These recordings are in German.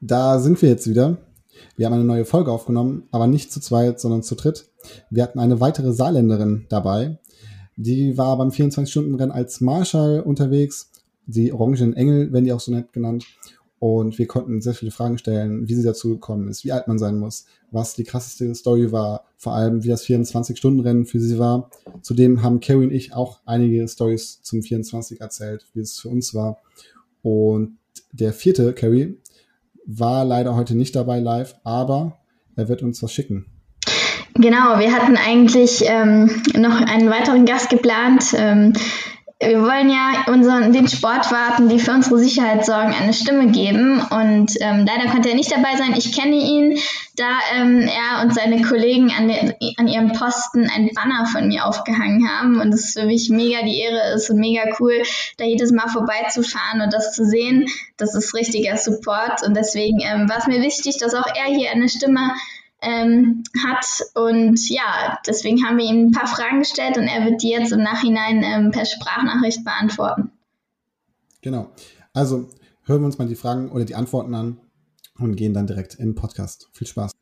Da sind wir jetzt wieder. Wir haben eine neue Folge aufgenommen, aber nicht zu zweit, sondern zu dritt. Wir hatten eine weitere Saarländerin dabei. Die war beim 24-Stunden-Rennen als Marschall unterwegs. Die Orangenen Engel werden die auch so nett genannt. Und wir konnten sehr viele Fragen stellen, wie sie dazu gekommen ist, wie alt man sein muss, was die krasseste Story war, vor allem wie das 24-Stunden-Rennen für sie war. Zudem haben Carrie und ich auch einige Stories zum 24 erzählt, wie es für uns war. Und der vierte, Carrie, war leider heute nicht dabei live, aber er wird uns was schicken. Genau, wir hatten eigentlich ähm, noch einen weiteren Gast geplant. Ähm, wir wollen ja unseren, den Sportwarten, die für unsere Sicherheit sorgen, eine Stimme geben. Und ähm, leider konnte er nicht dabei sein. Ich kenne ihn, da ähm, er und seine Kollegen an, den, an ihrem Posten ein Banner von mir aufgehangen haben. Und es für mich mega die Ehre ist und mega cool, da jedes Mal vorbeizufahren und das zu sehen. Das ist richtiger Support. Und deswegen ähm, war es mir wichtig, dass auch er hier eine Stimme ähm, hat. Und ja, deswegen haben wir ihm ein paar Fragen gestellt und er wird die jetzt im Nachhinein ähm, per Sprachnachricht beantworten. Genau. Also hören wir uns mal die Fragen oder die Antworten an und gehen dann direkt in den Podcast. Viel Spaß.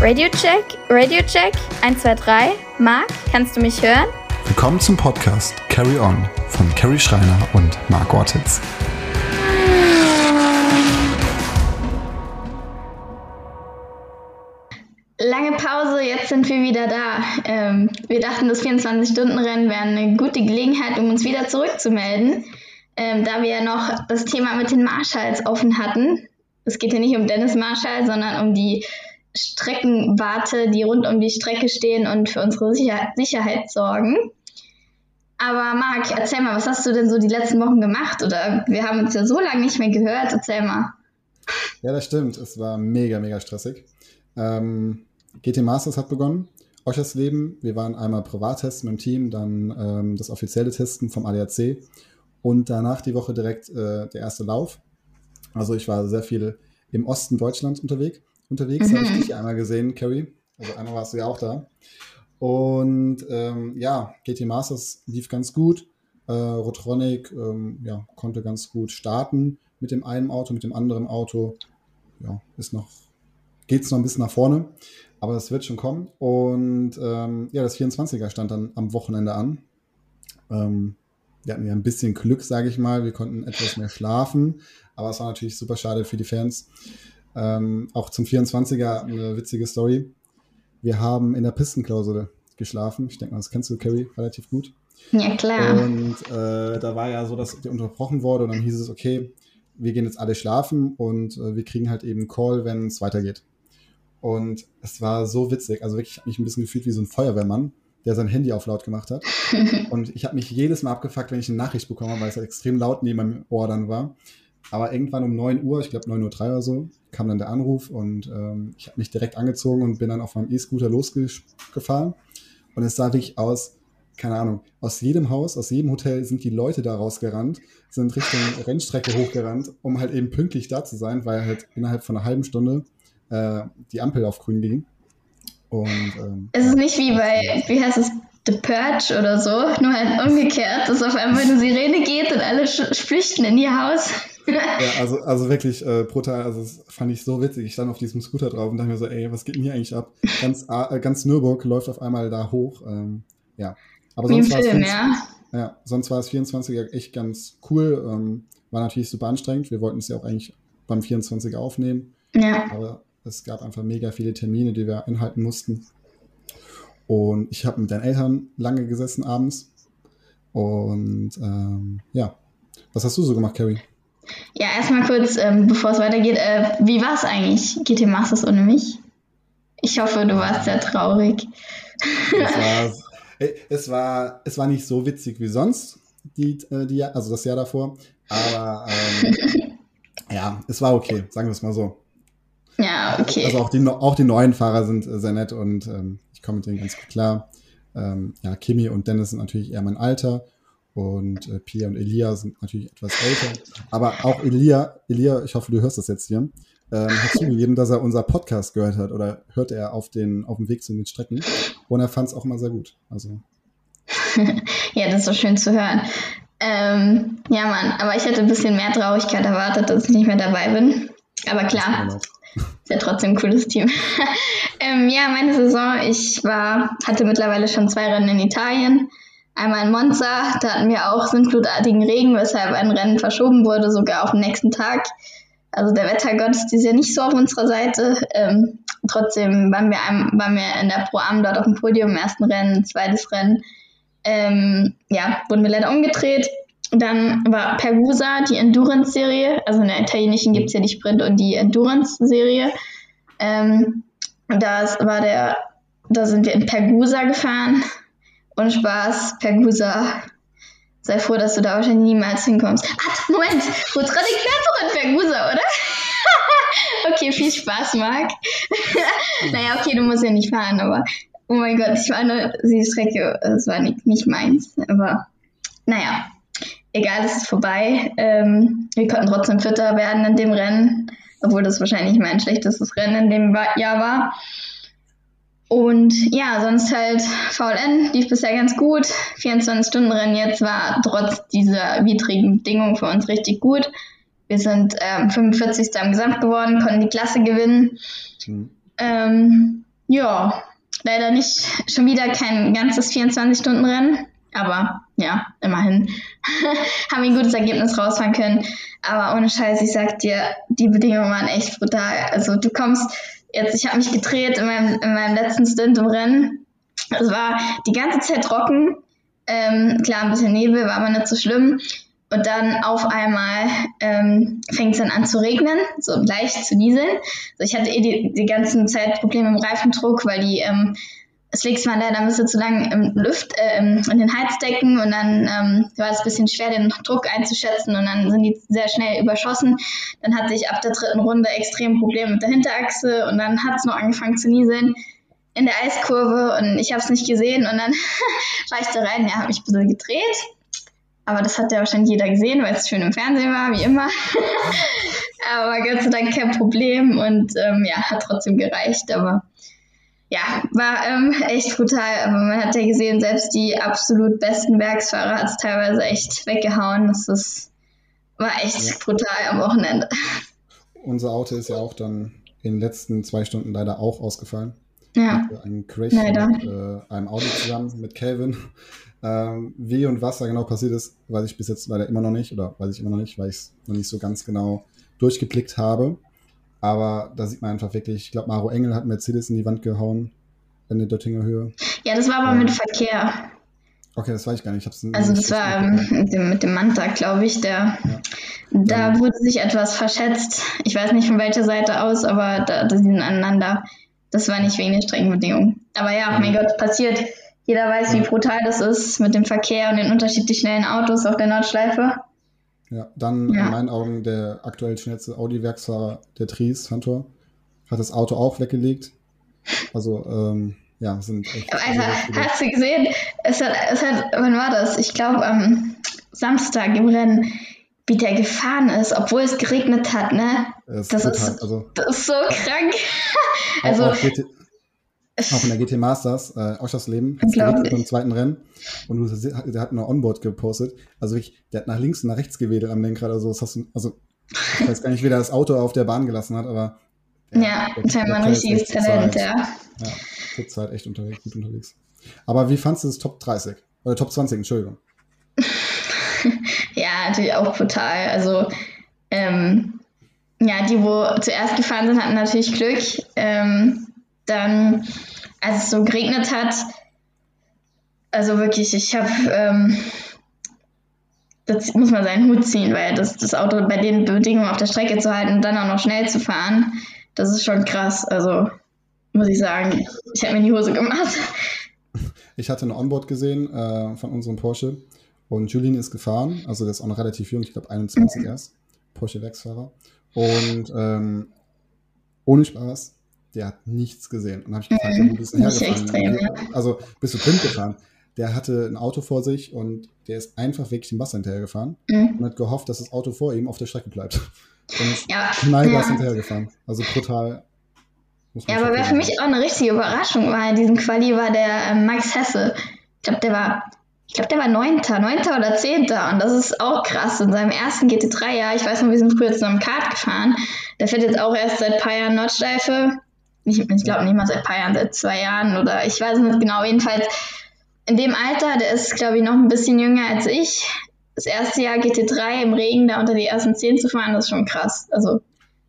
Radio Check, Radio Check, 1, 2, 3. Marc, kannst du mich hören? Willkommen zum Podcast Carry On von Carrie Schreiner und Marc Ortiz. Sind wir wieder da. Ähm, wir dachten, das 24-Stunden-Rennen wäre eine gute Gelegenheit, um uns wieder zurückzumelden, ähm, da wir ja noch das Thema mit den Marshalls offen hatten. Es geht ja nicht um Dennis Marshall, sondern um die Streckenwarte, die rund um die Strecke stehen und für unsere Sicher Sicherheit sorgen. Aber Marc, erzähl mal, was hast du denn so die letzten Wochen gemacht? Oder wir haben uns ja so lange nicht mehr gehört. Erzähl mal. Ja, das stimmt. Es war mega, mega stressig. Ähm, GT Masters hat begonnen. Oschers Leben. Wir waren einmal privat testen mit dem Team, dann ähm, das offizielle Testen vom ADAC und danach die Woche direkt äh, der erste Lauf. Also ich war sehr viel im Osten Deutschlands unterwegs. Unterwegs mhm. habe ich dich einmal gesehen, Carrie. Also einmal warst du ja auch da. Und ähm, ja, GT Masters lief ganz gut. Äh, Rotronic ähm, ja, konnte ganz gut starten mit dem einen Auto, mit dem anderen Auto. Ja, ist noch, geht es noch ein bisschen nach vorne. Aber das wird schon kommen. Und ähm, ja, das 24er stand dann am Wochenende an. Ähm, wir hatten ja ein bisschen Glück, sage ich mal. Wir konnten etwas mehr schlafen. Aber es war natürlich super schade für die Fans. Ähm, auch zum 24er eine witzige Story. Wir haben in der Pistenklausel geschlafen. Ich denke mal, das kennst du, Carrie, relativ gut. Ja, klar. Und äh, da war ja so, dass die unterbrochen wurde und dann hieß es, okay, wir gehen jetzt alle schlafen und äh, wir kriegen halt eben Call, wenn es weitergeht. Und es war so witzig. Also wirklich, ich habe mich ein bisschen gefühlt wie so ein Feuerwehrmann, der sein Handy auf laut gemacht hat. und ich habe mich jedes Mal abgefuckt, wenn ich eine Nachricht bekomme, weil es halt extrem laut neben meinem Ohr dann war. Aber irgendwann um 9 Uhr, ich glaube 9.03 Uhr oder so, kam dann der Anruf und ähm, ich habe mich direkt angezogen und bin dann auf meinem E-Scooter losgefahren. Und es sah wirklich aus, keine Ahnung, aus jedem Haus, aus jedem Hotel sind die Leute da rausgerannt, sind Richtung Rennstrecke hochgerannt, um halt eben pünktlich da zu sein, weil halt innerhalb von einer halben Stunde äh, die Ampel auf grün ging. Und, ähm, es ist nicht wie bei, wie heißt es, The Purge oder so, nur halt umgekehrt, dass auf einmal eine Sirene geht und alle flüchten in ihr Haus. ja, also, also wirklich äh, brutal, also das fand ich so witzig. Ich stand auf diesem Scooter drauf und dachte mir so, ey, was geht denn hier eigentlich ab? Ganz, äh, ganz Nürburg läuft auf einmal da hoch. Ähm, ja. Aber sonst Film, ja. ja. sonst war es 24er echt ganz cool. Ähm, war natürlich super anstrengend. Wir wollten es ja auch eigentlich beim 24er aufnehmen. Ja. Aber es gab einfach mega viele Termine, die wir einhalten mussten. Und ich habe mit deinen Eltern lange gesessen abends. Und ähm, ja, was hast du so gemacht, Carrie? Ja, erstmal kurz, ähm, bevor es weitergeht, äh, wie war es eigentlich, GT Masters ohne mich? Ich hoffe, du warst sehr traurig. Es war, es war, es war nicht so witzig wie sonst, die, äh, die, also das Jahr davor. Aber ähm, ja, es war okay, sagen wir es mal so. Ja, okay. Also auch die, auch die neuen Fahrer sind äh, sehr nett und ähm, ich komme mit denen ganz gut klar. Ähm, ja, Kimi und Dennis sind natürlich eher mein Alter und äh, Pia und Elia sind natürlich etwas älter. Aber auch Elia, Elia, ich hoffe, du hörst das jetzt hier, ähm, hat zugegeben, dass er unser Podcast gehört hat oder hört er auf, den, auf dem Weg zu den Strecken. Und er fand es auch mal sehr gut. Also. ja, das ist so schön zu hören. Ähm, ja, Mann, aber ich hätte ein bisschen mehr Traurigkeit erwartet, dass ich nicht mehr dabei bin. Aber klar, ist ja trotzdem ein cooles Team. ähm, ja, meine Saison, ich war, hatte mittlerweile schon zwei Rennen in Italien. Einmal in Monza, da hatten wir auch sintflutartigen Regen, weshalb ein Rennen verschoben wurde, sogar auf den nächsten Tag. Also der Wettergott ist ja nicht so auf unserer Seite. Ähm, trotzdem waren wir, waren wir in der Pro Am dort auf dem Podium, im ersten Rennen, zweites Rennen. Ähm, ja, wurden wir leider umgedreht. Dann war Pergusa, die Endurance-Serie. Also in der italienischen gibt es ja die Sprint- und die Endurance-Serie. Ähm, das war der, da sind wir in Pergusa gefahren. Und Spaß, Pergusa. Sei froh, dass du da wahrscheinlich niemals hinkommst. Ah, Moment, Rutra die Kletterer in Pergusa, oder? okay, viel Spaß, Marc. naja, okay, du musst ja nicht fahren, aber oh mein Gott, ich war nur die Strecke, das war nicht, nicht meins, aber naja, egal, es ist vorbei. Ähm, wir konnten trotzdem Vierter werden in dem Rennen, obwohl das wahrscheinlich mein schlechtestes Rennen in dem Jahr war. Und ja, sonst halt VLN lief bisher ganz gut. 24-Stunden-Rennen jetzt war trotz dieser widrigen Bedingungen für uns richtig gut. Wir sind ähm, 45. am Gesamt geworden, konnten die Klasse gewinnen. Mhm. Ähm, ja, leider nicht schon wieder kein ganzes 24-Stunden-Rennen, aber ja, immerhin haben wir ein gutes Ergebnis rausfahren können. Aber ohne Scheiß, ich sag dir, die Bedingungen waren echt brutal. Also du kommst jetzt, ich habe mich gedreht in meinem, in meinem letzten Stint im Rennen. Es war die ganze Zeit trocken. Ähm, klar, ein bisschen Nebel, war aber nicht so schlimm. Und dann auf einmal ähm, fängt es dann an zu regnen, so leicht zu nieseln. Also ich hatte eh die, die ganze Zeit Probleme im Reifendruck, weil die ähm, Slicks waren leider ein bisschen zu lang im Luft, äh, in den Heizdecken und dann ähm, war es ein bisschen schwer, den Druck einzuschätzen und dann sind die sehr schnell überschossen. Dann hatte ich ab der dritten Runde extrem Probleme mit der Hinterachse und dann hat es noch angefangen zu nieseln in der Eiskurve und ich habe es nicht gesehen und dann war ich da rein, ja, habe mich ein bisschen gedreht aber das hat ja wahrscheinlich jeder gesehen, weil es schön im Fernsehen war, wie immer. aber Gott sei Dank kein Problem und ähm, ja, hat trotzdem gereicht. Aber ja, war ähm, echt brutal. Aber man hat ja gesehen, selbst die absolut besten Werksfahrer hat es teilweise echt weggehauen. Das ist, war echt ja. brutal am Wochenende. Unser Auto ist ja auch dann in den letzten zwei Stunden leider auch ausgefallen. Ja. Ein Crash leider. mit äh, einem Auto zusammen mit Calvin. Ähm, wie und was da genau passiert ist, weiß ich bis jetzt leider immer noch nicht oder weiß ich immer noch nicht, weil ich es noch nicht so ganz genau durchgeblickt habe. Aber da sieht man einfach wirklich, ich glaube, Maro Engel hat Mercedes in die Wand gehauen in der Döttinger Höhe. Ja, das war aber ähm, mit Verkehr. Okay, das weiß ich gar nicht. also das war ähm, mit, dem, mit dem Manta, glaube ich, der ja. da ähm, wurde sich etwas verschätzt. Ich weiß nicht von welcher Seite aus, aber da, da sind aneinander. Das war nicht wegen der Streckenbedingungen. Aber ja, mein Gott, passiert. Jeder weiß, wie brutal das ist mit dem Verkehr und den unterschiedlich schnellen Autos auf der Nordschleife. Ja, dann ja. in meinen Augen der aktuell schnellste Audi-Werksfahrer, der Tries, Hunter, hat das Auto auch weggelegt. Also, ähm, ja, sind echt. Also, hast du gesehen? Es hat, es hat, wann war das? Ich glaube am Samstag im Rennen, wie der gefahren ist, obwohl es geregnet hat, ne? Das, das, ist, also, das ist so krank. also, auch, auch auch in der GT Masters, äh, Oschersleben, beim zweiten Rennen. Und du, der hat eine Onboard gepostet. Also wirklich, der hat nach links und nach rechts gewedelt am Lenkrad. Also, das hast du, also ich weiß gar nicht, wie der das Auto auf der Bahn gelassen hat, aber. Der, ja, scheinbar ein richtiges Talent, ja. Ja, zurzeit echt unterwegs, gut unterwegs. Aber wie fandest du das Top 30? Oder Top 20, Entschuldigung. ja, natürlich auch brutal. Also, ähm, ja, die, wo zuerst gefahren sind, hatten natürlich Glück. Ähm, dann, als es so geregnet hat, also wirklich, ich habe, ähm, das muss man seinen Hut ziehen, weil das, das Auto bei den Bedingungen auf der Strecke zu halten und dann auch noch schnell zu fahren, das ist schon krass. Also muss ich sagen, ich habe mir die Hose gemacht. Ich hatte ein Onboard gesehen äh, von unserem Porsche und Julien ist gefahren, also der ist auch noch relativ jung, ich glaube 21 mhm. erst, Porsche-Werksfahrer. Und ähm, ohne Spaß, der hat nichts gesehen. Und habe ich gefragt, mhm. wo bist du hergefahren? Also bist du blind gefahren? Der hatte ein Auto vor sich und der ist einfach wirklich dem Wasser hinterhergefahren mhm. und hat gehofft, dass das Auto vor ihm auf der Strecke bleibt. Und ist ja. knallgas ja. hinterhergefahren. Also brutal. Ja, aber wer für mich auch eine richtige Überraschung war in diesem Quali, war der äh, Max Hesse. Ich glaube, der war ich glaube, der war Neunter, Neunter oder Zehnter. Und das ist auch krass. In seinem ersten GT3-Jahr, ich weiß noch, wir sind früher zusammen Kart gefahren. Der fährt jetzt auch erst seit ein paar Jahren Nordschleife. Ich, ich glaube nicht mal seit ein paar Jahren, seit zwei Jahren oder ich weiß nicht genau. Jedenfalls in dem Alter, der ist, glaube ich, noch ein bisschen jünger als ich. Das erste Jahr GT3 im Regen da unter die ersten zehn zu fahren, das ist schon krass. Also.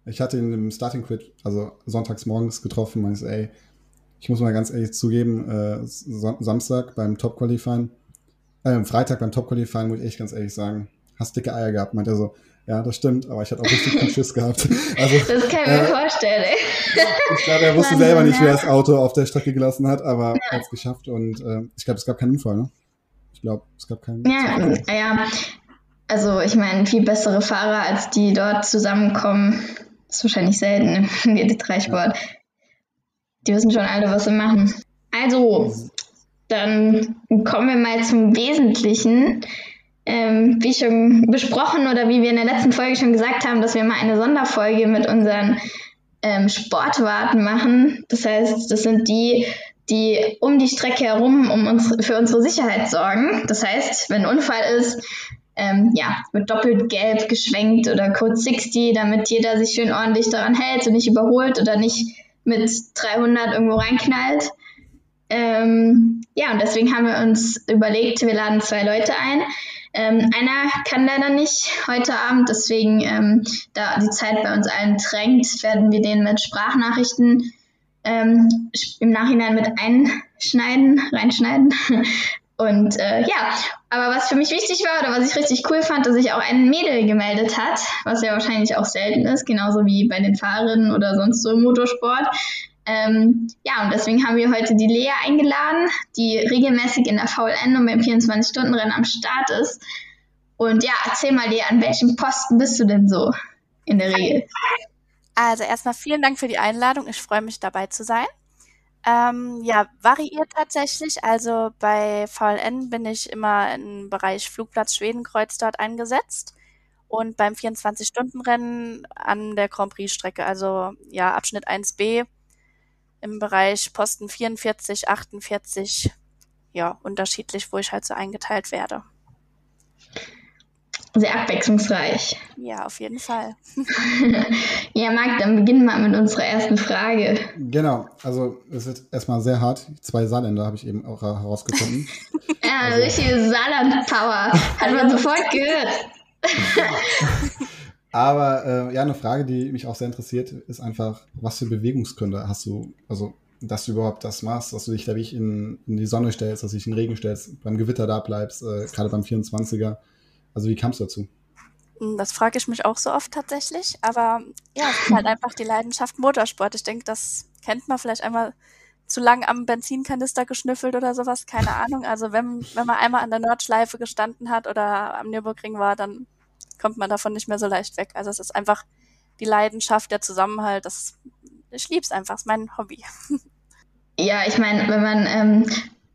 Ich hatte ihn im Starting Quit, also sonntags morgens getroffen, meinte, ey, ich muss mal ganz ehrlich zugeben, äh, Samstag beim Top Qualifying äh, Freitag beim Top Qualifying, muss ich echt ganz ehrlich sagen, hast dicke Eier gehabt, meint er so. Ja, das stimmt, aber ich hatte auch richtig viel Schiss gehabt. Also, das kann ich mir äh, vorstellen, ey. Ich glaube, er wusste Mann, selber nicht, ja. wer das Auto auf der Strecke gelassen hat, aber ja. er hat es geschafft und äh, ich glaube, es gab keinen Unfall, ne? Ich glaube, es gab keinen. Ja, ja. Also, ich meine, viel bessere Fahrer, als die dort zusammenkommen, ist wahrscheinlich selten im GT3-Sport. Ja. Die wissen schon alle, was sie machen. Also, dann kommen wir mal zum Wesentlichen. Ähm, wie schon besprochen oder wie wir in der letzten Folge schon gesagt haben, dass wir mal eine Sonderfolge mit unseren ähm, Sportwarten machen. Das heißt, das sind die, die um die Strecke herum um uns, für unsere Sicherheit sorgen. Das heißt, wenn ein Unfall ist, ähm, ja, wird doppelt gelb geschwenkt oder Code 60, damit jeder sich schön ordentlich daran hält und nicht überholt oder nicht mit 300 irgendwo reinknallt. Ähm, ja, und deswegen haben wir uns überlegt, wir laden zwei Leute ein. Ähm, einer kann leider nicht heute Abend, deswegen, ähm, da die Zeit bei uns allen drängt, werden wir den mit Sprachnachrichten ähm, im Nachhinein mit einschneiden, reinschneiden. Und äh, ja, aber was für mich wichtig war oder was ich richtig cool fand, dass sich auch ein Mädel gemeldet hat, was ja wahrscheinlich auch selten ist, genauso wie bei den Fahrerinnen oder sonst so im Motorsport. Ähm, ja, und deswegen haben wir heute die Lea eingeladen, die regelmäßig in der VLN und beim 24-Stunden-Rennen am Start ist. Und ja, erzähl mal, Lea, an welchem Posten bist du denn so in der Regel? Also erstmal vielen Dank für die Einladung. Ich freue mich dabei zu sein. Ähm, ja, variiert tatsächlich. Also bei VLN bin ich immer im Bereich Flugplatz Schwedenkreuz dort eingesetzt und beim 24-Stunden-Rennen an der Grand Prix-Strecke, also ja, Abschnitt 1b im Bereich Posten 44, 48, ja, unterschiedlich, wo ich halt so eingeteilt werde. Sehr abwechslungsreich. Ja, auf jeden Fall. ja, Marc, dann beginnen wir mit unserer ersten Frage. Genau, also es wird erstmal sehr hart. Zwei Saarländer habe ich eben auch herausgefunden. ja, also, richtige Saarland-Power. Hat man sofort gehört. Aber äh, ja, eine Frage, die mich auch sehr interessiert, ist einfach, was für Bewegungsgründe hast du, also dass du überhaupt das machst, dass du dich da wirklich in, in die Sonne stellst, dass du dich in den Regen stellst, beim Gewitter da bleibst, äh, gerade beim 24er. Also wie kamst du dazu? Hm, das frage ich mich auch so oft tatsächlich, aber ja, es ist halt einfach die Leidenschaft Motorsport. Ich denke, das kennt man vielleicht einmal zu lang am Benzinkanister geschnüffelt oder sowas, keine Ahnung. Also wenn, wenn man einmal an der Nordschleife gestanden hat oder am Nürburgring war, dann kommt man davon nicht mehr so leicht weg. Also es ist einfach die Leidenschaft, der Zusammenhalt. Das, ich lieb's einfach, ist mein Hobby. Ja, ich meine, wenn man ähm,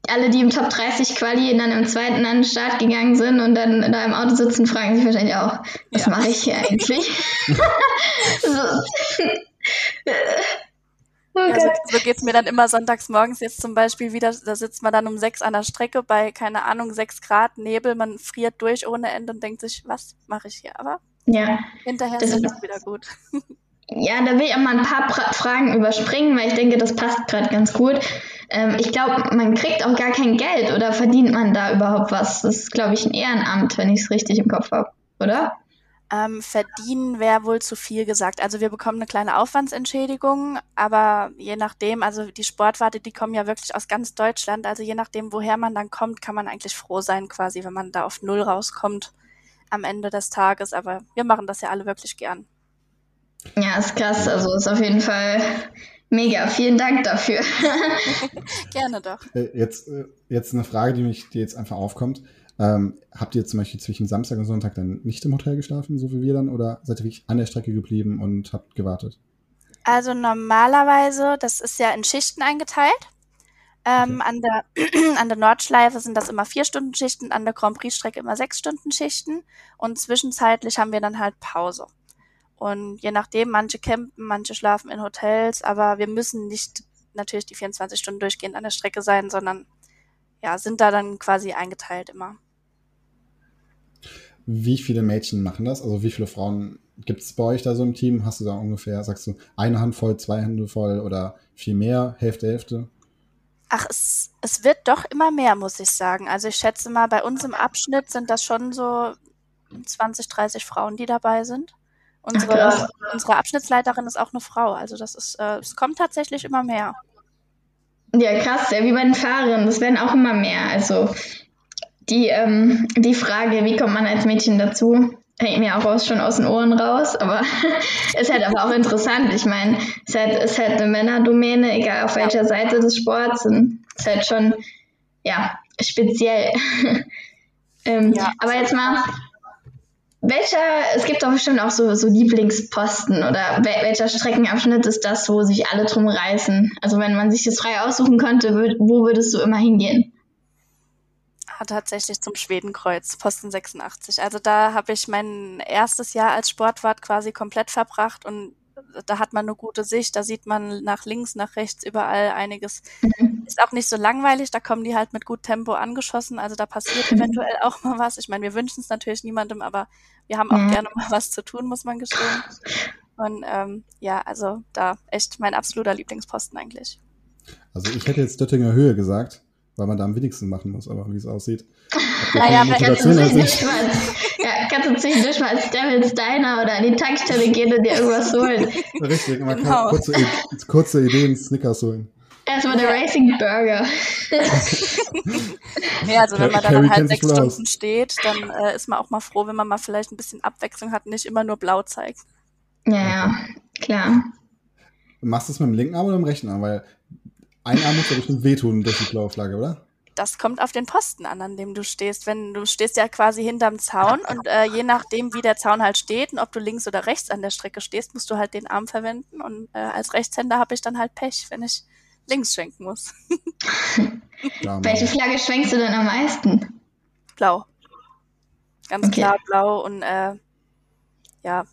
alle, die im Top 30 Quali dann im zweiten an den Start gegangen sind und dann da im Auto sitzen, fragen sich wahrscheinlich auch, was ja. mache ich hier eigentlich? so. Oh ja, so, geht's mir dann immer sonntags morgens jetzt zum Beispiel wieder, da sitzt man dann um sechs an der Strecke bei, keine Ahnung, sechs Grad Nebel, man friert durch ohne Ende und denkt sich, was mache ich hier? Aber ja, hinterher ist es wieder gut. Ja, da will ich auch mal ein paar pra Fragen überspringen, weil ich denke, das passt gerade ganz gut. Ähm, ich glaube, man kriegt auch gar kein Geld oder verdient man da überhaupt was? Das ist, glaube ich, ein Ehrenamt, wenn ich es richtig im Kopf habe, oder? Ähm, verdienen wäre wohl zu viel gesagt. Also wir bekommen eine kleine Aufwandsentschädigung, aber je nachdem, also die Sportwarte, die kommen ja wirklich aus ganz Deutschland. Also je nachdem, woher man dann kommt, kann man eigentlich froh sein, quasi, wenn man da auf Null rauskommt am Ende des Tages. Aber wir machen das ja alle wirklich gern. Ja, ist krass. Also ist auf jeden Fall mega. Vielen Dank dafür. Gerne doch. Äh, jetzt, äh, jetzt eine Frage, die mich, die jetzt einfach aufkommt. Ähm, habt ihr zum Beispiel zwischen Samstag und Sonntag dann nicht im Hotel geschlafen, so wie wir dann, oder seid ihr wirklich an der Strecke geblieben und habt gewartet? Also normalerweise, das ist ja in Schichten eingeteilt. Ähm, okay. an, der, an der Nordschleife sind das immer vier Stunden Schichten, an der Grand Prix-Strecke immer sechs Stunden Schichten und zwischenzeitlich haben wir dann halt Pause. Und je nachdem, manche campen, manche schlafen in Hotels, aber wir müssen nicht natürlich die 24 Stunden durchgehend an der Strecke sein, sondern ja, sind da dann quasi eingeteilt immer. Wie viele Mädchen machen das? Also wie viele Frauen gibt es bei euch da so im Team? Hast du da ungefähr, sagst du, eine Hand voll, zwei Hände voll oder viel mehr, Hälfte, Hälfte? Ach, es, es wird doch immer mehr, muss ich sagen. Also ich schätze mal, bei uns im Abschnitt sind das schon so 20, 30 Frauen, die dabei sind. Unsere, Ach, unsere Abschnittsleiterin ist auch eine Frau. Also das ist, äh, es kommt tatsächlich immer mehr. Ja, krass, ja, wie bei den Fahrern. Das werden auch immer mehr. Also die, ähm, die Frage, wie kommt man als Mädchen dazu, hängt mir auch aus, schon aus den Ohren raus, aber ist halt aber auch interessant. Ich meine, es ist halt, ist halt eine Männerdomäne, egal auf welcher Seite des Sports. Und ist halt schon, ja, speziell. ähm, ja. Aber jetzt mal, welcher, es gibt doch bestimmt auch so, so Lieblingsposten oder wel, welcher Streckenabschnitt ist das, wo sich alle drum reißen? Also wenn man sich das frei aussuchen könnte, wo würdest du immer hingehen? Tatsächlich zum Schwedenkreuz, Posten 86. Also da habe ich mein erstes Jahr als Sportwart quasi komplett verbracht und da hat man eine gute Sicht, da sieht man nach links, nach rechts überall einiges. Mhm. Ist auch nicht so langweilig, da kommen die halt mit gut Tempo angeschossen, also da passiert eventuell auch mal was. Ich meine, wir wünschen es natürlich niemandem, aber wir haben auch mhm. gerne mal was zu tun, muss man gestehen. Und ähm, ja, also da echt mein absoluter Lieblingsposten eigentlich. Also ich hätte jetzt Döttinger Höhe gesagt weil man da am wenigsten machen muss, aber wie es aussieht. Naja, aber kannst du, nicht mal, ja, kannst du zwischendurch mal als Devil's Diner oder an die Tankstelle gehen und dir irgendwas holen. Richtig, man genau. kann kurze, kurze Ideen Snickers holen. Erstmal der Racing Burger. ja, also wenn man da dann halt sechs Stunden aus. steht, dann äh, ist man auch mal froh, wenn man mal vielleicht ein bisschen Abwechslung hat, nicht immer nur blau zeigt. Ja, ja, klar. Machst du es mit dem linken Arm oder mit dem rechten Arm? Weil ein Arm muss ja bestimmt wehtun durch die blaue Flagge, oder? Das kommt auf den Posten an, an dem du stehst. Wenn du stehst ja quasi hinterm Zaun und äh, je nachdem, wie der Zaun halt steht und ob du links oder rechts an der Strecke stehst, musst du halt den Arm verwenden. Und äh, als Rechtshänder habe ich dann halt Pech, wenn ich links schwenken muss. Welche Flagge schwenkst du denn am meisten? Blau. Ganz okay. klar blau und äh, ja,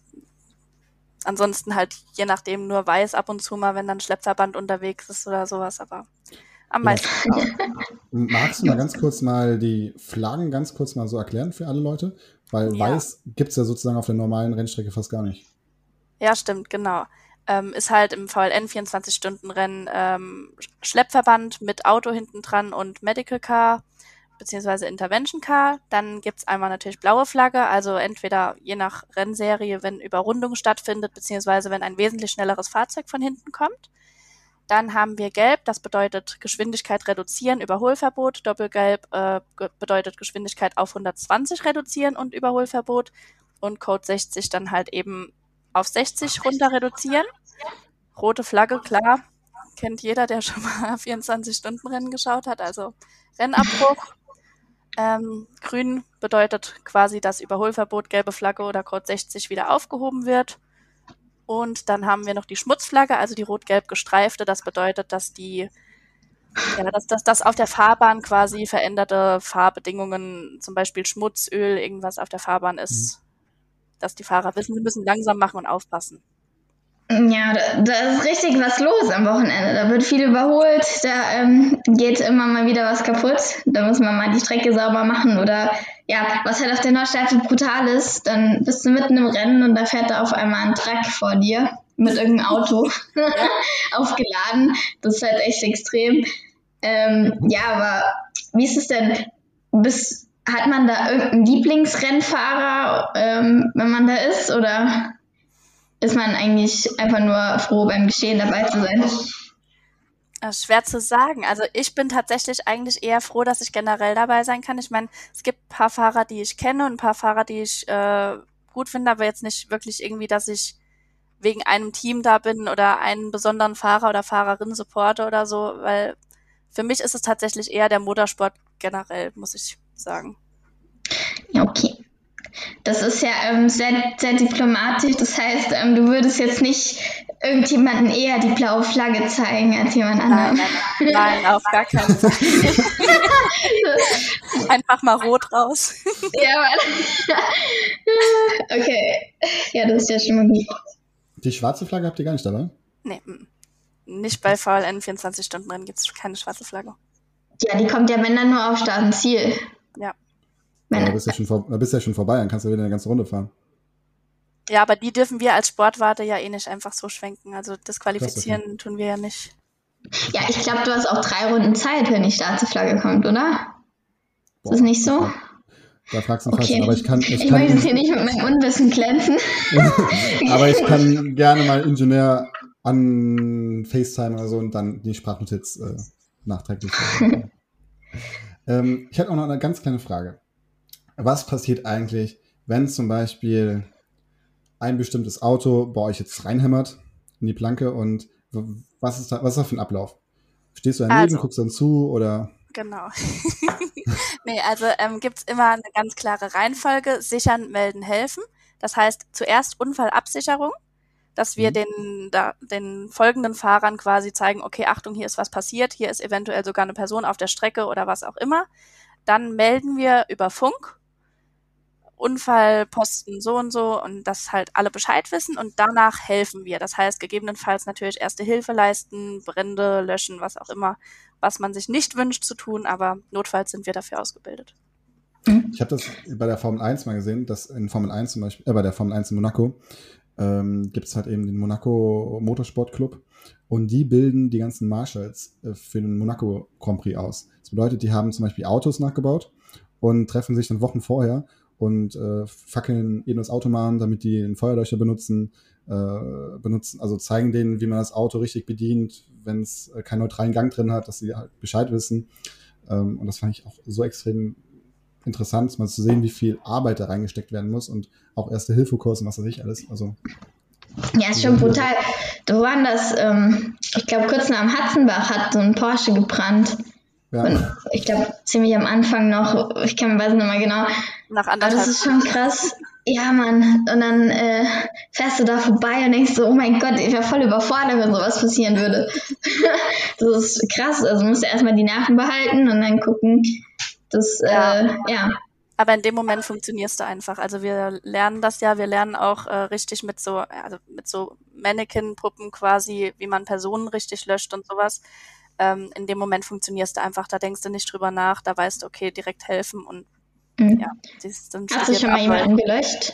ansonsten halt je nachdem nur weiß ab und zu mal, wenn dann Schleppverband unterwegs ist oder sowas, aber am meisten. Ja. Magst du mal ganz kurz mal die Flaggen ganz kurz mal so erklären für alle Leute? Weil ja. weiß gibt es ja sozusagen auf der normalen Rennstrecke fast gar nicht. Ja, stimmt, genau. Ähm, ist halt im VLN 24-Stunden-Rennen ähm, Schleppverband mit Auto hinten dran und Medical Car beziehungsweise Intervention Car. Dann gibt's einmal natürlich blaue Flagge, also entweder je nach Rennserie, wenn Überrundung stattfindet, beziehungsweise wenn ein wesentlich schnelleres Fahrzeug von hinten kommt. Dann haben wir Gelb, das bedeutet Geschwindigkeit reduzieren, Überholverbot. Doppelgelb äh, bedeutet Geschwindigkeit auf 120 reduzieren und Überholverbot. Und Code 60 dann halt eben auf 60 runter reduzieren. Rote Flagge, klar, kennt jeder, der schon mal 24-Stunden-Rennen geschaut hat. Also Rennabbruch, ähm, grün bedeutet quasi, dass Überholverbot, gelbe Flagge oder Code 60 wieder aufgehoben wird. Und dann haben wir noch die Schmutzflagge, also die rot-gelb gestreifte. Das bedeutet, dass die, ja, dass, dass, dass auf der Fahrbahn quasi veränderte Fahrbedingungen, zum Beispiel Schmutz, Öl, irgendwas auf der Fahrbahn ist, mhm. dass die Fahrer wissen, sie müssen langsam machen und aufpassen. Ja, da, da, ist richtig was los am Wochenende. Da wird viel überholt, da ähm, geht immer mal wieder was kaputt. Da muss man mal die Strecke sauber machen oder ja, was halt auf der Nordschleife brutal ist, dann bist du mitten im Rennen und da fährt da auf einmal ein Truck vor dir mit irgendeinem Auto aufgeladen. Das ist halt echt extrem. Ähm, ja, aber wie ist es denn? Bis, hat man da irgendeinen Lieblingsrennfahrer, ähm, wenn man da ist oder? Ist man eigentlich einfach nur froh, beim Geschehen dabei zu sein. Schwer zu sagen. Also ich bin tatsächlich eigentlich eher froh, dass ich generell dabei sein kann. Ich meine, es gibt ein paar Fahrer, die ich kenne und ein paar Fahrer, die ich äh, gut finde, aber jetzt nicht wirklich irgendwie, dass ich wegen einem Team da bin oder einen besonderen Fahrer oder Fahrerin supporte oder so, weil für mich ist es tatsächlich eher der Motorsport generell, muss ich sagen. Ja, okay. Das ist ja ähm, sehr, sehr diplomatisch. Das heißt, ähm, du würdest jetzt nicht irgendjemanden eher die blaue Flagge zeigen als jemand anderen. Nein, nein, nein, auf gar keinen Fall. Einfach mal rot raus. ja, Mann. okay. Ja, das ist ja schon mal gut. Die schwarze Flagge habt ihr gar nicht dabei? Nee, nicht bei VLN 24-Stunden-Rennen gibt es keine schwarze Flagge. Ja, die kommt ja, wenn dann nur auf Start Ja. da, bist ja schon vor, da bist du ja schon vorbei, dann kannst du wieder eine ganze Runde fahren. Ja, aber die dürfen wir als Sportwarte ja eh nicht einfach so schwenken. Also das Qualifizieren okay. tun wir ja nicht. Ja, ich glaube, du hast auch drei Runden Zeit, wenn die Staatsflagge kommt, oder? Boah, ist das nicht so? Da fragst du einen okay. aber ich kann. Ich, ich kann, möchte hier nicht mit meinem Unwissen glänzen. aber ich kann gerne mal Ingenieur an FaceTime oder so und dann die Sprachnotiz äh, nachträglich. ähm, ich hätte auch noch eine ganz kleine Frage. Was passiert eigentlich, wenn zum Beispiel ein bestimmtes Auto bei euch jetzt reinhämmert in die Planke und was ist da, was ist da für ein Ablauf? Stehst du daneben, also, guckst dann zu oder? Genau. nee, also ähm, gibt es immer eine ganz klare Reihenfolge. Sichern, melden, helfen. Das heißt, zuerst Unfallabsicherung, dass wir mhm. den, da, den folgenden Fahrern quasi zeigen, okay, Achtung, hier ist was passiert, hier ist eventuell sogar eine Person auf der Strecke oder was auch immer. Dann melden wir über Funk Unfallposten so und so und dass halt alle Bescheid wissen und danach helfen wir. Das heißt, gegebenenfalls natürlich erste Hilfe leisten, Brände löschen, was auch immer, was man sich nicht wünscht zu tun, aber notfalls sind wir dafür ausgebildet. Ich habe das bei der Formel 1 mal gesehen, dass in Formel 1 zum Beispiel, äh, bei der Formel 1 in Monaco, ähm, gibt es halt eben den Monaco Motorsport Club und die bilden die ganzen Marshals äh, für den Monaco Grand Prix aus. Das bedeutet, die haben zum Beispiel Autos nachgebaut und treffen sich dann Wochen vorher und äh, fackeln eben das Autobahn, damit die einen Feuerlöscher benutzen, äh, benutzen, also zeigen denen, wie man das Auto richtig bedient, wenn es äh, keinen neutralen Gang drin hat, dass sie halt Bescheid wissen. Ähm, und das fand ich auch so extrem interessant, mal zu sehen, wie viel Arbeit da reingesteckt werden muss und auch erste Hilfekurs und was weiß ich alles. Also ja, ist schon brutal. Wo waren das? Ähm, ich glaube, kurz nach dem Hatzenbach hat so ein Porsche gebrannt. Ja. Und ich glaube, ziemlich am Anfang noch, ich kann, weiß nicht mal genau. Nach Aber das ist schon krass. Ja, Mann. Und dann äh, fährst du da vorbei und denkst so, oh mein Gott, ich wäre voll überfordert, wenn sowas passieren würde. das ist krass. Also musst du erstmal die Nerven behalten und dann gucken, dass, ja. Äh, ja. Aber in dem Moment funktionierst du einfach. Also wir lernen das ja, wir lernen auch äh, richtig mit so, also mit so Mannequin-Puppen quasi, wie man Personen richtig löscht und sowas ähm, in dem Moment funktionierst du einfach, da denkst du nicht drüber nach, da weißt du, okay, direkt helfen und mhm. ja, das dann Hast du schon mal jemanden gelöscht?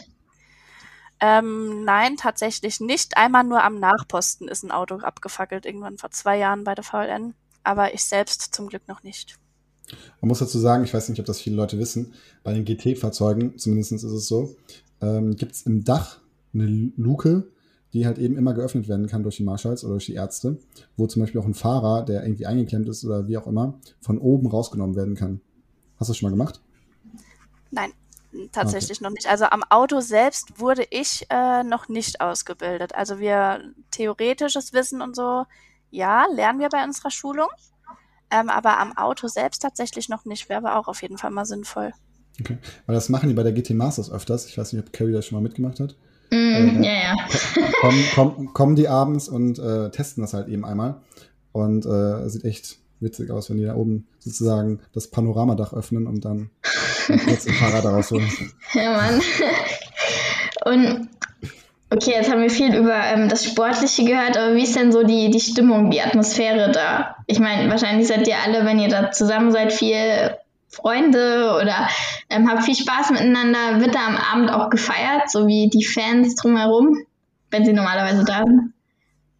Ähm, nein, tatsächlich nicht. Einmal nur am Nachposten ist ein Auto abgefackelt, irgendwann vor zwei Jahren bei der VLN. Aber ich selbst zum Glück noch nicht. Man muss dazu sagen, ich weiß nicht, ob das viele Leute wissen, bei den GT-Fahrzeugen, zumindest ist es so, ähm, gibt es im Dach eine Luke, die halt eben immer geöffnet werden kann durch die Marshals oder durch die Ärzte, wo zum Beispiel auch ein Fahrer, der irgendwie eingeklemmt ist oder wie auch immer, von oben rausgenommen werden kann. Hast du das schon mal gemacht? Nein, tatsächlich okay. noch nicht. Also am Auto selbst wurde ich äh, noch nicht ausgebildet. Also wir theoretisches Wissen und so, ja, lernen wir bei unserer Schulung. Ähm, aber am Auto selbst tatsächlich noch nicht, wäre aber auch auf jeden Fall mal sinnvoll. Okay, weil das machen die bei der GT Masters öfters. Ich weiß nicht, ob Carrie das schon mal mitgemacht hat. Mm, äh, ja, ja. kommen, kommen, kommen die abends und äh, testen das halt eben einmal. Und äh, sieht echt witzig aus, wenn die da oben sozusagen das Panoramadach öffnen und dann kurz den Fahrrad daraus holen. Ja, Mann. Und okay, jetzt haben wir viel über ähm, das Sportliche gehört, aber wie ist denn so die, die Stimmung, die Atmosphäre da? Ich meine, wahrscheinlich seid ihr alle, wenn ihr da zusammen seid, viel Freunde oder ähm, habt viel Spaß miteinander. Wird da am Abend auch gefeiert, so wie die Fans drumherum, wenn sie normalerweise da sind?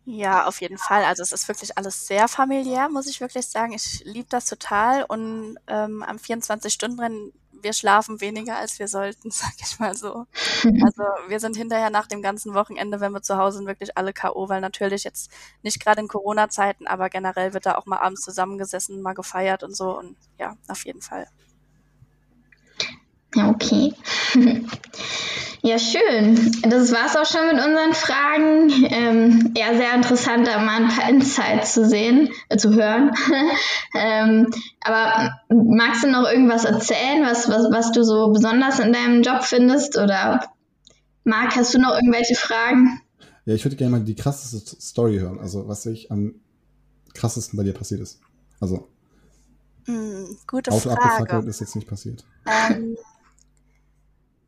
Ja, auf jeden Fall. Also es ist wirklich alles sehr familiär, muss ich wirklich sagen. Ich liebe das total und ähm, am 24-Stunden-Rennen wir schlafen weniger, als wir sollten, sag ich mal so. Also wir sind hinterher nach dem ganzen Wochenende, wenn wir zu Hause sind, wirklich alle K.O., weil natürlich jetzt nicht gerade in Corona-Zeiten, aber generell wird da auch mal abends zusammengesessen, mal gefeiert und so und ja, auf jeden Fall. Ja, okay. Ja, schön. Das war's auch schon mit unseren Fragen. Ähm, ja, sehr interessant, da mal ein paar Insights zu sehen, äh, zu hören. ähm, aber magst du noch irgendwas erzählen, was, was, was du so besonders in deinem Job findest? Oder Marc, hast du noch irgendwelche Fragen? Ja, ich würde gerne mal die krasseste Story hören. Also, was sich am krassesten bei dir passiert ist. Also, hm, gute Frage. abgefackelt ist jetzt nicht passiert. Ähm,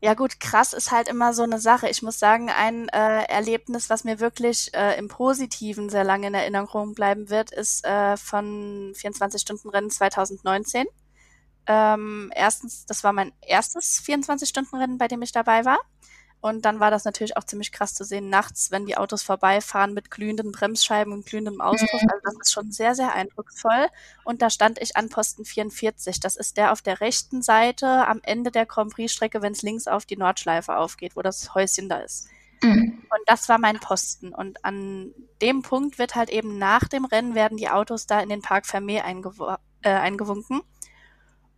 Ja gut, krass ist halt immer so eine Sache. Ich muss sagen, ein äh, Erlebnis, was mir wirklich äh, im Positiven sehr lange in Erinnerung bleiben wird, ist äh, von 24-Stunden-Rennen 2019. Ähm, erstens, das war mein erstes 24-Stunden-Rennen, bei dem ich dabei war. Und dann war das natürlich auch ziemlich krass zu sehen, nachts, wenn die Autos vorbeifahren mit glühenden Bremsscheiben und glühendem Auspuff. Mhm. Also das ist schon sehr, sehr eindrucksvoll. Und da stand ich an Posten 44. Das ist der auf der rechten Seite am Ende der Grand Prix-Strecke, wenn es links auf die Nordschleife aufgeht, wo das Häuschen da ist. Mhm. Und das war mein Posten. Und an dem Punkt wird halt eben nach dem Rennen werden die Autos da in den Park Fermé eingew äh, eingewunken.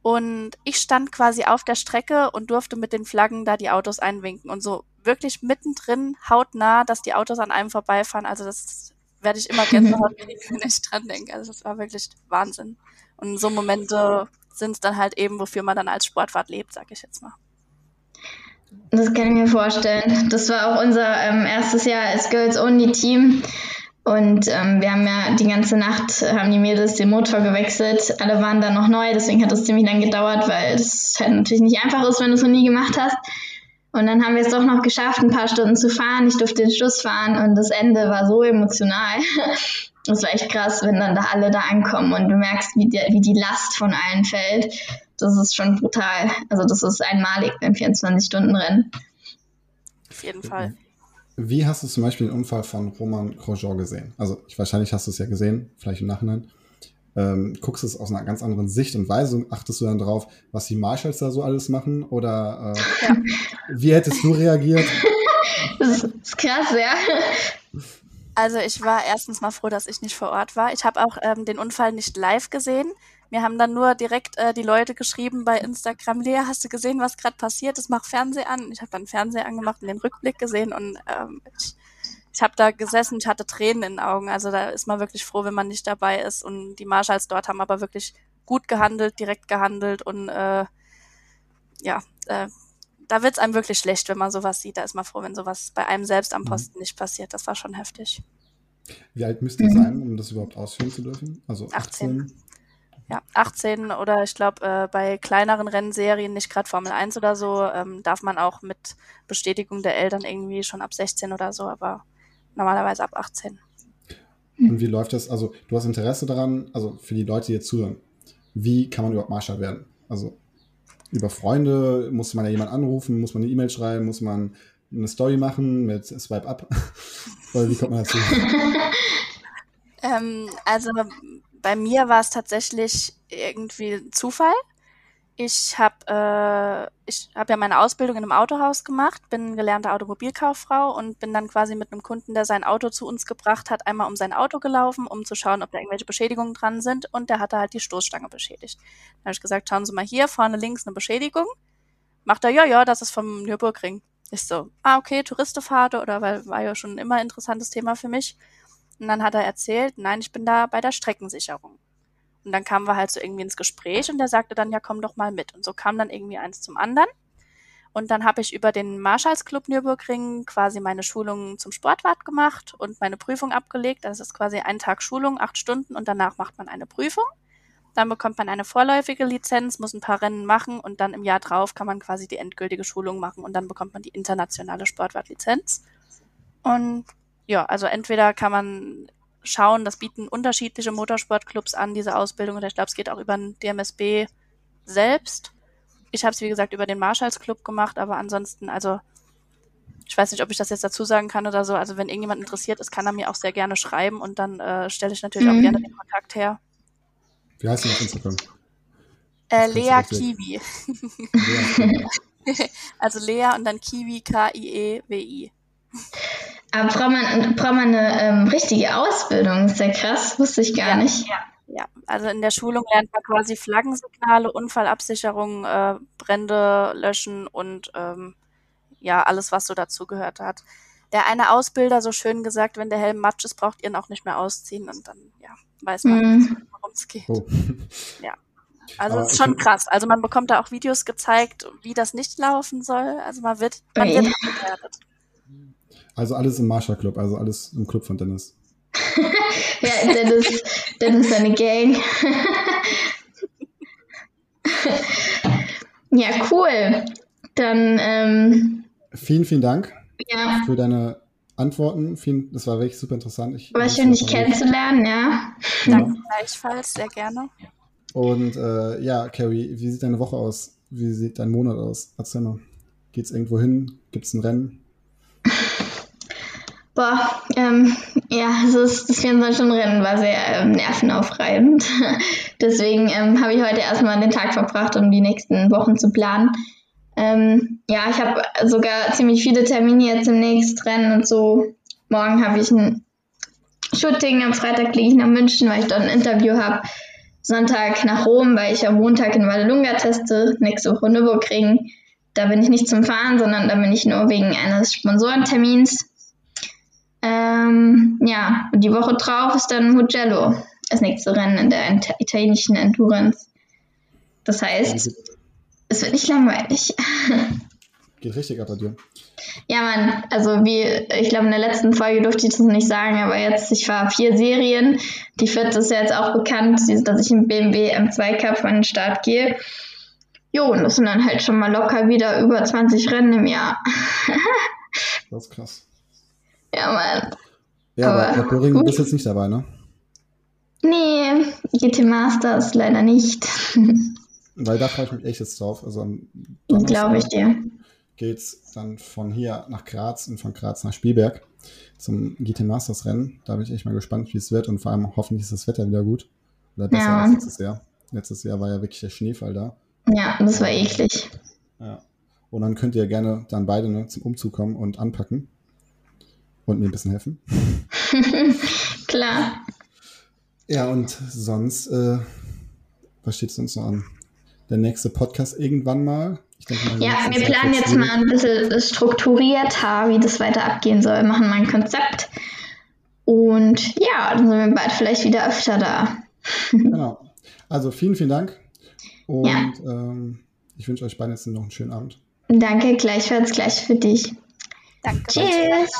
Und ich stand quasi auf der Strecke und durfte mit den Flaggen da die Autos einwinken und so wirklich mittendrin, hautnah, dass die Autos an einem vorbeifahren. Also das werde ich immer Gänsehaut, wenn ich dran denke. Also das war wirklich Wahnsinn. Und so Momente sind es dann halt eben, wofür man dann als Sportwart lebt, sag ich jetzt mal. Das kann ich mir vorstellen. Das war auch unser ähm, erstes Jahr als Girls Only Team. Und ähm, wir haben ja die ganze Nacht, haben die Mädels den Motor gewechselt. Alle waren dann noch neu, deswegen hat das ziemlich lang gedauert, weil es halt natürlich nicht einfach ist, wenn du es noch nie gemacht hast. Und dann haben wir es doch noch geschafft, ein paar Stunden zu fahren. Ich durfte den Schluss fahren und das Ende war so emotional. Das war echt krass, wenn dann da alle da ankommen und du merkst, wie die, wie die Last von allen fällt. Das ist schon brutal. Also das ist einmalig beim 24-Stunden-Rennen. Auf jeden Fall. Wie hast du zum Beispiel den Unfall von Roman Grosjean gesehen? Also ich, wahrscheinlich hast du es ja gesehen, vielleicht im Nachhinein. Ähm, guckst du es aus einer ganz anderen Sicht und Weise? Achtest du dann drauf, was die Marshalls da so alles machen? Oder äh, ja. wie hättest du reagiert? Das ist krass, ja. Also ich war erstens mal froh, dass ich nicht vor Ort war. Ich habe auch ähm, den Unfall nicht live gesehen. Mir haben dann nur direkt äh, die Leute geschrieben bei Instagram, Lea, hast du gesehen, was gerade passiert ist? Mach Fernseher an. Ich habe dann Fernseher angemacht und den Rückblick gesehen und ähm, ich, ich habe da gesessen, ich hatte Tränen in den Augen. Also da ist man wirklich froh, wenn man nicht dabei ist. Und die Marshalls dort haben aber wirklich gut gehandelt, direkt gehandelt und äh, ja, äh, da wird's einem wirklich schlecht, wenn man sowas sieht. Da ist man froh, wenn sowas bei einem selbst am mhm. Posten mhm. nicht passiert. Das war schon heftig. Wie alt müsst ihr sein, um das überhaupt ausführen zu dürfen? Also 18. 18 ja, 18 oder ich glaube äh, bei kleineren Rennserien, nicht gerade Formel 1 oder so, ähm, darf man auch mit Bestätigung der Eltern irgendwie schon ab 16 oder so, aber normalerweise ab 18. Und wie läuft das? Also du hast Interesse daran, also für die Leute, die jetzt zuhören, wie kann man überhaupt Marschall werden? Also über Freunde, muss man ja jemanden anrufen, muss man eine E-Mail schreiben, muss man eine Story machen mit Swipe Up? Oder wie kommt man dazu? ähm, also bei mir war es tatsächlich irgendwie Zufall. Ich habe äh, ich hab ja meine Ausbildung in einem Autohaus gemacht, bin gelernte Automobilkauffrau und bin dann quasi mit einem Kunden, der sein Auto zu uns gebracht hat, einmal um sein Auto gelaufen, um zu schauen, ob da irgendwelche Beschädigungen dran sind und der hatte halt die Stoßstange beschädigt. Dann habe ich gesagt, schauen Sie mal hier, vorne links eine Beschädigung. Macht er, ja, ja, das ist vom Nürburgring. Ich so, ah, okay, Touristefahrt oder weil war ja schon immer ein interessantes Thema für mich. Und dann hat er erzählt, nein, ich bin da bei der Streckensicherung. Und dann kamen wir halt so irgendwie ins Gespräch und der sagte dann, ja, komm doch mal mit. Und so kam dann irgendwie eins zum anderen. Und dann habe ich über den Marschallsclub Nürburgring quasi meine Schulung zum Sportwart gemacht und meine Prüfung abgelegt. Das ist quasi ein Tag Schulung, acht Stunden und danach macht man eine Prüfung. Dann bekommt man eine vorläufige Lizenz, muss ein paar Rennen machen und dann im Jahr drauf kann man quasi die endgültige Schulung machen und dann bekommt man die internationale Sportwartlizenz. Und ja, also entweder kann man schauen, das bieten unterschiedliche Motorsportclubs an, diese Ausbildung. Und ich glaube, es geht auch über den DMSB selbst. Ich habe es, wie gesagt, über den Marshalls Club gemacht, aber ansonsten, also ich weiß nicht, ob ich das jetzt dazu sagen kann oder so. Also wenn irgendjemand interessiert ist, kann er mir auch sehr gerne schreiben und dann äh, stelle ich natürlich mhm. auch gerne den Kontakt her. Wie heißt du auf Instagram? Äh, Lea Kiwi. Lea. also Lea und dann Kiwi, K-I-E-W-I. Aber braucht man, braucht man eine ähm, richtige Ausbildung? Ist ja krass, wusste ich gar ja, nicht. Ja, ja, also in der Schulung lernt man quasi Flaggensignale, Unfallabsicherung, äh, Brände löschen und ähm, ja, alles, was so dazugehört hat. Der eine Ausbilder so schön gesagt, wenn der Helm matsch ist, braucht ihr ihn auch nicht mehr ausziehen und dann, ja, weiß man, mm. worum es geht. Oh. Ja. Also es ist schon krass. Also man bekommt da auch Videos gezeigt, wie das nicht laufen soll. Also man wird, man wird abgewertet. Also alles im Marshall Club, also alles im Club von Dennis. ja, Dennis, Dennis seine Gang. ja, cool. Dann, ähm, Vielen, vielen Dank ja, für deine Antworten. Vielen, das war wirklich super interessant. Ich, war schön, dich kennenzulernen, ja. Danke gleichfalls, sehr gerne. Und äh, ja, Carrie, wie sieht deine Woche aus? Wie sieht dein Monat aus? Erzähl mal. Geht's irgendwo hin? Gibt's ein Rennen? Boah, ähm, ja, es ist, das 24-Stunden-Rennen war sehr ähm, nervenaufreibend. Deswegen ähm, habe ich heute erstmal den Tag verbracht, um die nächsten Wochen zu planen. Ähm, ja, ich habe sogar ziemlich viele Termine jetzt im nächsten Rennen und so. Morgen habe ich ein Shooting, am Freitag fliege ich nach München, weil ich dort ein Interview habe. Sonntag nach Rom, weil ich am Montag in Vallelunga teste, nächste Woche Nürburgring. Da bin ich nicht zum Fahren, sondern da bin ich nur wegen eines Sponsorentermins. Ähm, ja, und die Woche drauf ist dann Mugello, das nächste Rennen in der italienischen Endurance. Das heißt, es wird nicht langweilig. Geht richtig ab bei dir. Ja, Mann, also wie, ich glaube, in der letzten Folge durfte ich das nicht sagen, aber jetzt, ich war vier Serien. Die vierte ist ja jetzt auch bekannt, dass ich im BMW M2 Cup an den Start gehe. Jo, und das sind dann halt schon mal locker wieder über 20 Rennen im Jahr. das ist krass. Ja, Mann. Ja, aber, aber Böhring, du bist jetzt nicht dabei, ne? Nee, GT Masters leider nicht. Weil da freue ich mich echt jetzt drauf. Also Glaube ich dir. Geht's dann von hier nach Graz und von Graz nach Spielberg zum GT Masters Rennen. Da bin ich echt mal gespannt, wie es wird und vor allem hoffentlich ist das Wetter wieder gut. Oder besser ja. als letztes Jahr. Letztes Jahr war ja wirklich der Schneefall da. Ja, das war eklig. Ja. Und dann könnt ihr gerne dann beide ne, zum Umzug kommen und anpacken und mir ein bisschen helfen. Klar. Ja, und sonst, äh, was steht sonst noch an? Der nächste Podcast irgendwann mal. Denke, ja, wir planen jetzt mal ein bisschen strukturierter, wie das weiter abgehen soll. Wir machen mal ein Konzept. Und ja, dann sind wir bald vielleicht wieder öfter da. genau. Also vielen, vielen Dank. Und ja. ähm, ich wünsche euch beiden jetzt noch einen schönen Abend. Danke, gleichfalls gleich für dich. Danke. Tschüss.